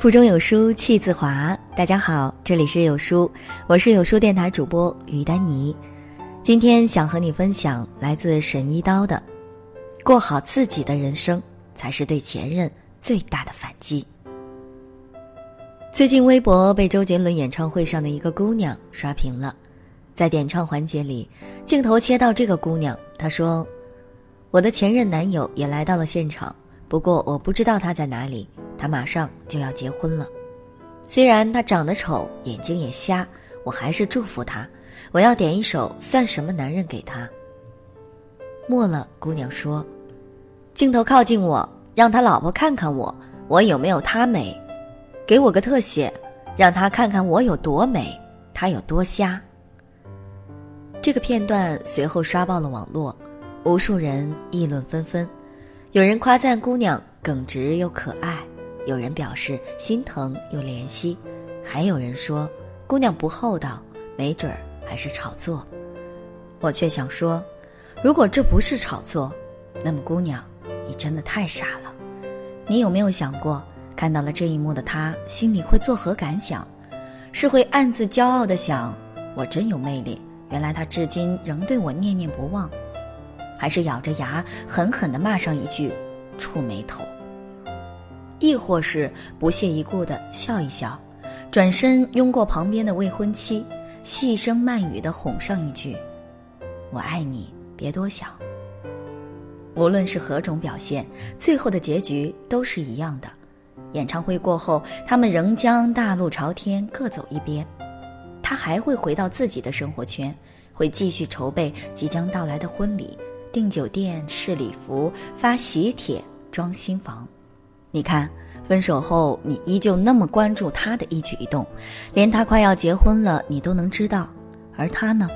腹中有书气自华。大家好，这里是有书，我是有书电台主播于丹妮。今天想和你分享来自沈一刀的：“过好自己的人生，才是对前任最大的反击。”最近微博被周杰伦演唱会上的一个姑娘刷屏了，在点唱环节里，镜头切到这个姑娘，她说：“我的前任男友也来到了现场，不过我不知道他在哪里。”他马上就要结婚了，虽然他长得丑，眼睛也瞎，我还是祝福他。我要点一首《算什么男人》给他。末了，姑娘说：“镜头靠近我，让他老婆看看我，我有没有他美？给我个特写，让他看看我有多美，他有多瞎。”这个片段随后刷爆了网络，无数人议论纷纷，有人夸赞姑娘耿直又可爱。有人表示心疼又怜惜，还有人说姑娘不厚道，没准儿还是炒作。我却想说，如果这不是炒作，那么姑娘，你真的太傻了。你有没有想过，看到了这一幕的她心里会作何感想？是会暗自骄傲的想我真有魅力，原来他至今仍对我念念不忘，还是咬着牙狠狠的骂上一句，触眉头？亦或是不屑一顾的笑一笑，转身拥过旁边的未婚妻，细声慢语的哄上一句：“我爱你，别多想。”无论是何种表现，最后的结局都是一样的。演唱会过后，他们仍将大路朝天，各走一边。他还会回到自己的生活圈，会继续筹备即将到来的婚礼，订酒店、试礼服、发喜帖、装新房。你看，分手后你依旧那么关注他的一举一动，连他快要结婚了你都能知道，而他呢？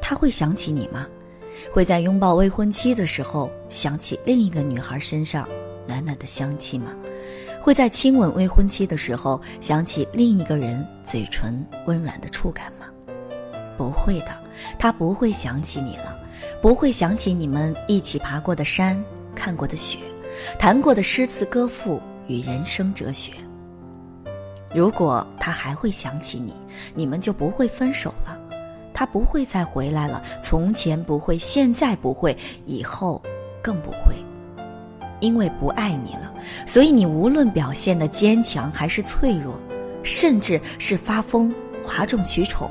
他会想起你吗？会在拥抱未婚妻的时候想起另一个女孩身上暖暖的香气吗？会在亲吻未婚妻的时候想起另一个人嘴唇温软的触感吗？不会的，他不会想起你了，不会想起你们一起爬过的山，看过的雪。谈过的诗词歌赋与人生哲学。如果他还会想起你，你们就不会分手了。他不会再回来了，从前不会，现在不会，以后更不会。因为不爱你了，所以你无论表现的坚强还是脆弱，甚至是发疯、哗众取宠，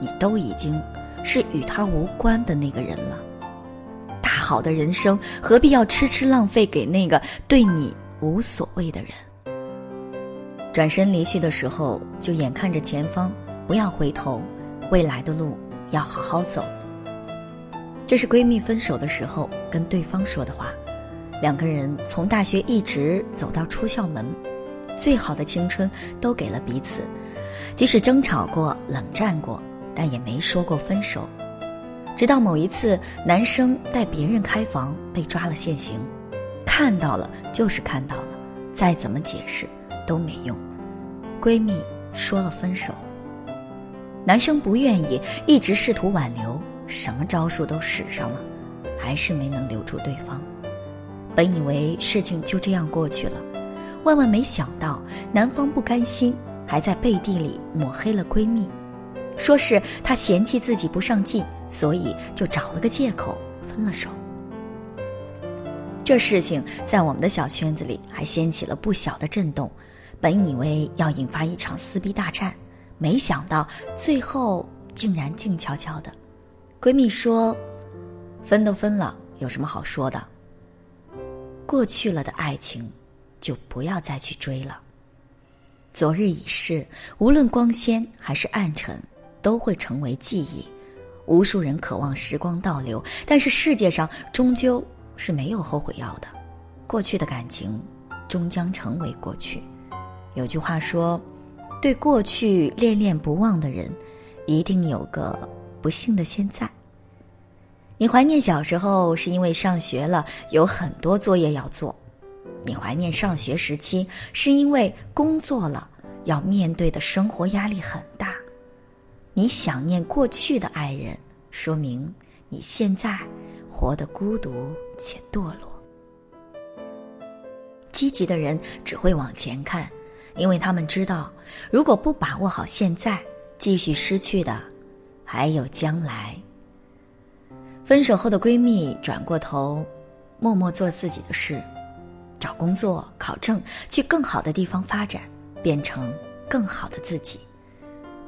你都已经是与他无关的那个人了。好的人生，何必要痴痴浪费给那个对你无所谓的人？转身离去的时候，就眼看着前方，不要回头，未来的路要好好走。这是闺蜜分手的时候跟对方说的话。两个人从大学一直走到出校门，最好的青春都给了彼此，即使争吵过、冷战过，但也没说过分手。直到某一次，男生带别人开房被抓了现行，看到了就是看到了，再怎么解释都没用。闺蜜说了分手，男生不愿意，一直试图挽留，什么招数都使上了，还是没能留住对方。本以为事情就这样过去了，万万没想到，男方不甘心，还在背地里抹黑了闺蜜。说是他嫌弃自己不上进，所以就找了个借口分了手。这事情在我们的小圈子里还掀起了不小的震动，本以为要引发一场撕逼大战，没想到最后竟然静悄悄的。闺蜜说：“分都分了，有什么好说的？过去了的爱情，就不要再去追了。昨日已逝，无论光鲜还是暗沉。”都会成为记忆，无数人渴望时光倒流，但是世界上终究是没有后悔药的。过去的感情终将成为过去。有句话说：“对过去恋恋不忘的人，一定有个不幸的现在。”你怀念小时候，是因为上学了有很多作业要做；你怀念上学时期，是因为工作了要面对的生活压力很大。你想念过去的爱人，说明你现在活得孤独且堕落。积极的人只会往前看，因为他们知道，如果不把握好现在，继续失去的还有将来。分手后的闺蜜转过头，默默做自己的事，找工作、考证，去更好的地方发展，变成更好的自己。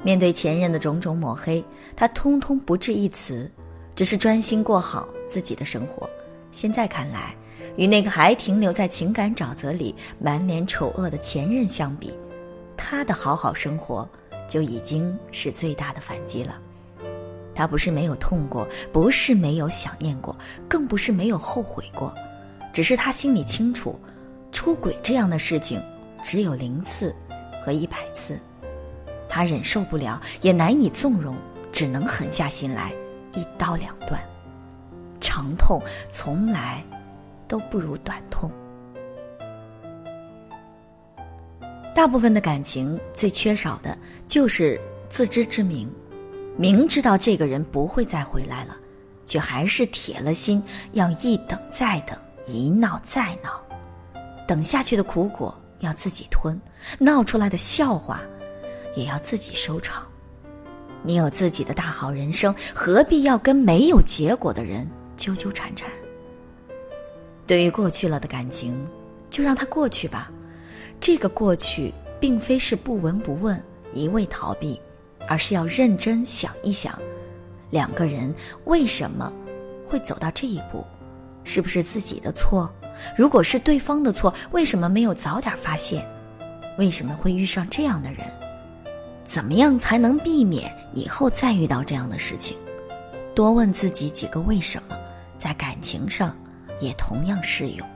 面对前任的种种抹黑，他通通不置一词，只是专心过好自己的生活。现在看来，与那个还停留在情感沼泽里、满脸丑恶的前任相比，他的好好生活就已经是最大的反击了。他不是没有痛过，不是没有想念过，更不是没有后悔过，只是他心里清楚，出轨这样的事情只有零次和一百次。他忍受不了，也难以纵容，只能狠下心来，一刀两断。长痛从来都不如短痛。大部分的感情最缺少的就是自知之明，明知道这个人不会再回来了，却还是铁了心要一等再等，一闹再闹，等下去的苦果要自己吞，闹出来的笑话。也要自己收场。你有自己的大好人生，何必要跟没有结果的人纠纠缠缠？对于过去了的感情，就让它过去吧。这个过去，并非是不闻不问、一味逃避，而是要认真想一想，两个人为什么会走到这一步？是不是自己的错？如果是对方的错，为什么没有早点发现？为什么会遇上这样的人？怎么样才能避免以后再遇到这样的事情？多问自己几个为什么，在感情上也同样适用。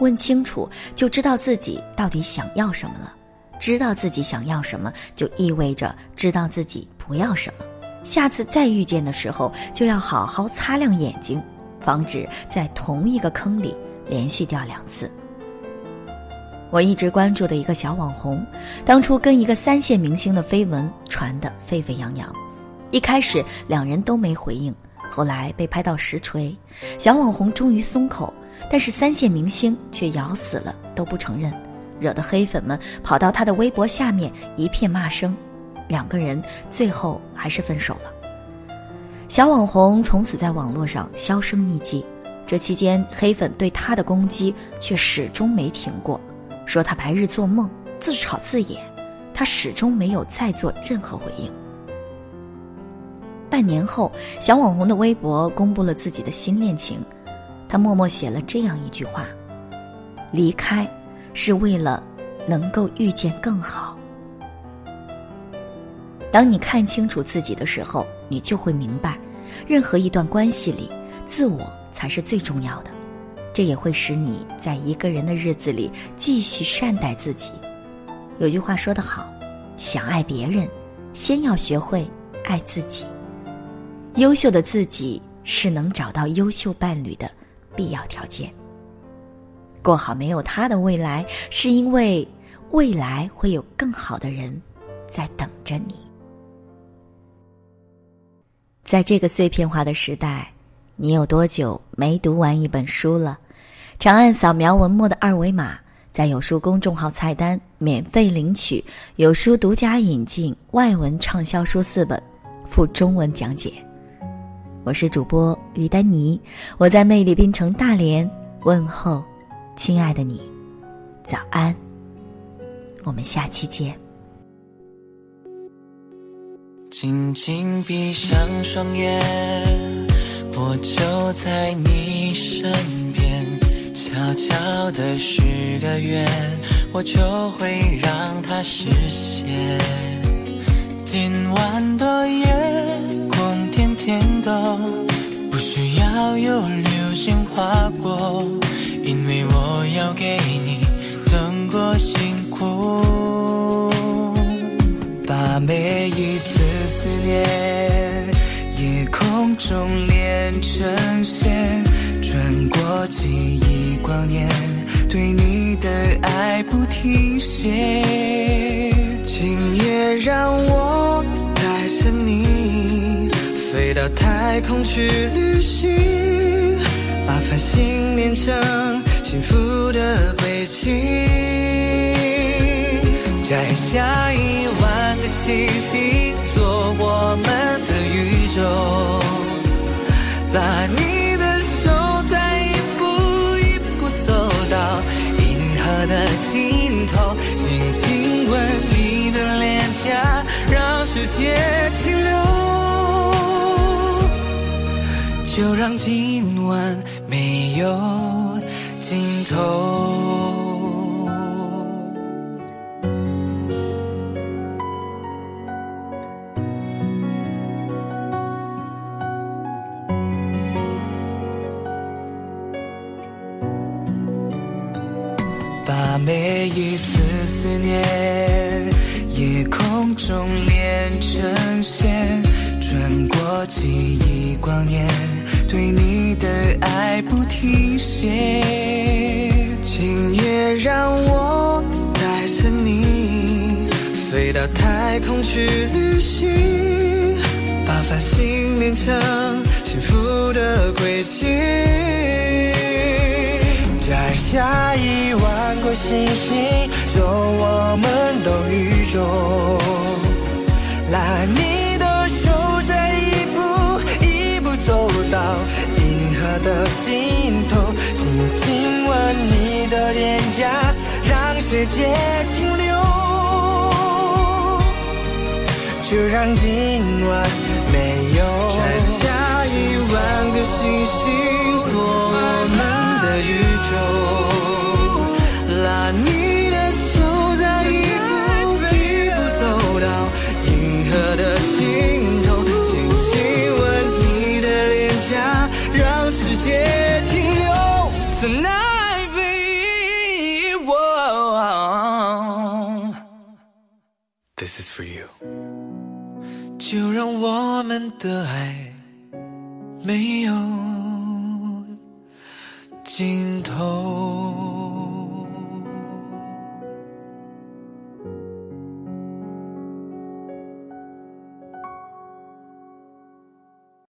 问清楚，就知道自己到底想要什么了。知道自己想要什么，就意味着知道自己不要什么。下次再遇见的时候，就要好好擦亮眼睛，防止在同一个坑里连续掉两次。我一直关注的一个小网红，当初跟一个三线明星的绯闻传得沸沸扬扬，一开始两人都没回应，后来被拍到实锤，小网红终于松口，但是三线明星却咬死了都不承认，惹得黑粉们跑到他的微博下面一片骂声，两个人最后还是分手了。小网红从此在网络上销声匿迹，这期间黑粉对他的攻击却始终没停过。说他白日做梦，自嘲自演，他始终没有再做任何回应。半年后，小网红的微博公布了自己的新恋情，他默默写了这样一句话：“离开是为了能够遇见更好。”当你看清楚自己的时候，你就会明白，任何一段关系里，自我才是最重要的。这也会使你在一个人的日子里继续善待自己。有句话说得好：“想爱别人，先要学会爱自己。”优秀的自己是能找到优秀伴侣的必要条件。过好没有他的未来，是因为未来会有更好的人在等着你。在这个碎片化的时代，你有多久没读完一本书了？长按扫描文末的二维码，在有书公众号菜单免费领取有书独家引进外文畅销书四本，附中文讲解。我是主播于丹妮，我在魅力冰城大连问候，亲爱的你，早安。我们下期见。轻轻闭上双眼，我就在你身边。悄悄的许个愿，我就会让它实现。今晚的夜空天天的，不需要有流星划过，因为我要给你等过辛苦，把每一次思念，夜空中连成线。穿过记忆光年，对你的爱不停歇。今夜让我带着你飞到太空去旅行，把繁星连成幸福的轨迹。摘下一万个星星做我们的宇宙，把你亲吻你的脸颊，让世界停留，就让今晚连成线，穿过记忆光年，对你的爱不停歇。今夜让我带着你，飞到太空去旅行，把繁星连成幸福的轨迹。摘下一万颗星星，做我们的宇宙。拉你的手，再一步一步走到银河的尽头，轻轻吻你的脸颊，让世界停留。就让今晚没有摘下一万个星星，This is for you. 就让我们的爱没有尽头。